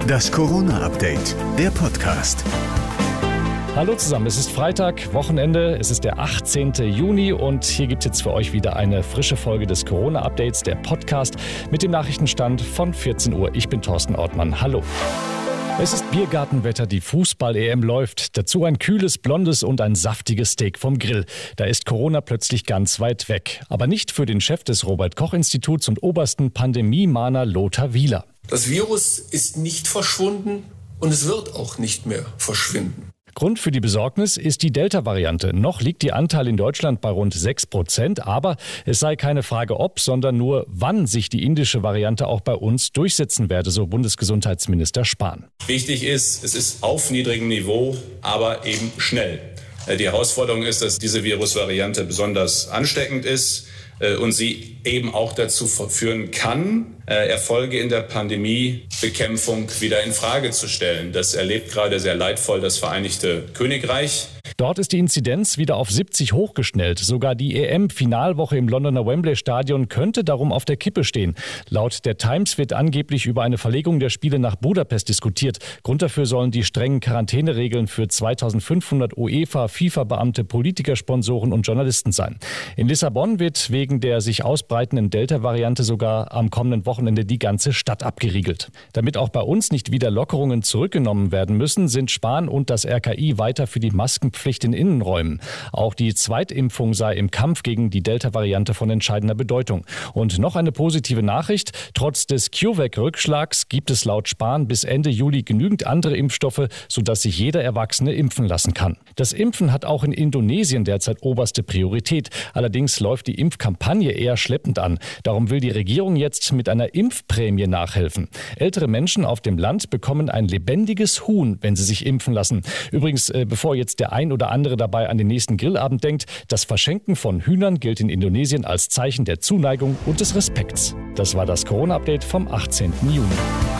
Das Corona-Update, der Podcast. Hallo zusammen, es ist Freitag, Wochenende, es ist der 18. Juni und hier gibt es jetzt für euch wieder eine frische Folge des Corona-Updates, der Podcast mit dem Nachrichtenstand von 14 Uhr. Ich bin Thorsten Ortmann. Hallo. Es ist Biergartenwetter, die Fußball-EM läuft. Dazu ein kühles, blondes und ein saftiges Steak vom Grill. Da ist Corona plötzlich ganz weit weg. Aber nicht für den Chef des Robert-Koch-Instituts und obersten Pandemie-Mahner Lothar Wieler. Das Virus ist nicht verschwunden und es wird auch nicht mehr verschwinden. Grund für die Besorgnis ist die Delta-Variante. Noch liegt die Anteil in Deutschland bei rund 6 Prozent, aber es sei keine Frage ob, sondern nur wann sich die indische Variante auch bei uns durchsetzen werde, so Bundesgesundheitsminister Spahn. Wichtig ist, es ist auf niedrigem Niveau, aber eben schnell. Äh, die Herausforderung ist, dass diese Virusvariante besonders ansteckend ist äh, und sie eben auch dazu führen kann, äh, Erfolge in der Pandemiebekämpfung wieder in Frage zu stellen. Das erlebt gerade sehr leidvoll das Vereinigte Königreich. Dort ist die Inzidenz wieder auf 70 hochgeschnellt. Sogar die EM-Finalwoche im Londoner Wembley-Stadion könnte darum auf der Kippe stehen. Laut der Times wird angeblich über eine Verlegung der Spiele nach Budapest diskutiert. Grund dafür sollen die strengen Quarantäneregeln für 2500 UEFA, FIFA-Beamte, Politiker, Sponsoren und Journalisten sein. In Lissabon wird wegen der sich ausbreitenden Delta-Variante sogar am kommenden Wochenende die ganze Stadt abgeriegelt. Damit auch bei uns nicht wieder Lockerungen zurückgenommen werden müssen, sind Spahn und das RKI weiter für die Maskenpflicht Maskenpflicht in Innenräumen. Auch die Zweitimpfung sei im Kampf gegen die Delta-Variante von entscheidender Bedeutung. Und noch eine positive Nachricht. Trotz des CureVac-Rückschlags gibt es laut Spahn bis Ende Juli genügend andere Impfstoffe, sodass sich jeder Erwachsene impfen lassen kann. Das Impfen hat auch in Indonesien derzeit oberste Priorität. Allerdings läuft die Impfkampagne eher schleppend an. Darum will die Regierung jetzt mit einer Impfprämie nachhelfen. Ältere Menschen auf dem Land bekommen ein lebendiges Huhn, wenn sie sich impfen lassen. Übrigens, äh, bevor jetzt der oder andere dabei an den nächsten Grillabend denkt, das Verschenken von Hühnern gilt in Indonesien als Zeichen der Zuneigung und des Respekts. Das war das Corona-Update vom 18. Juni.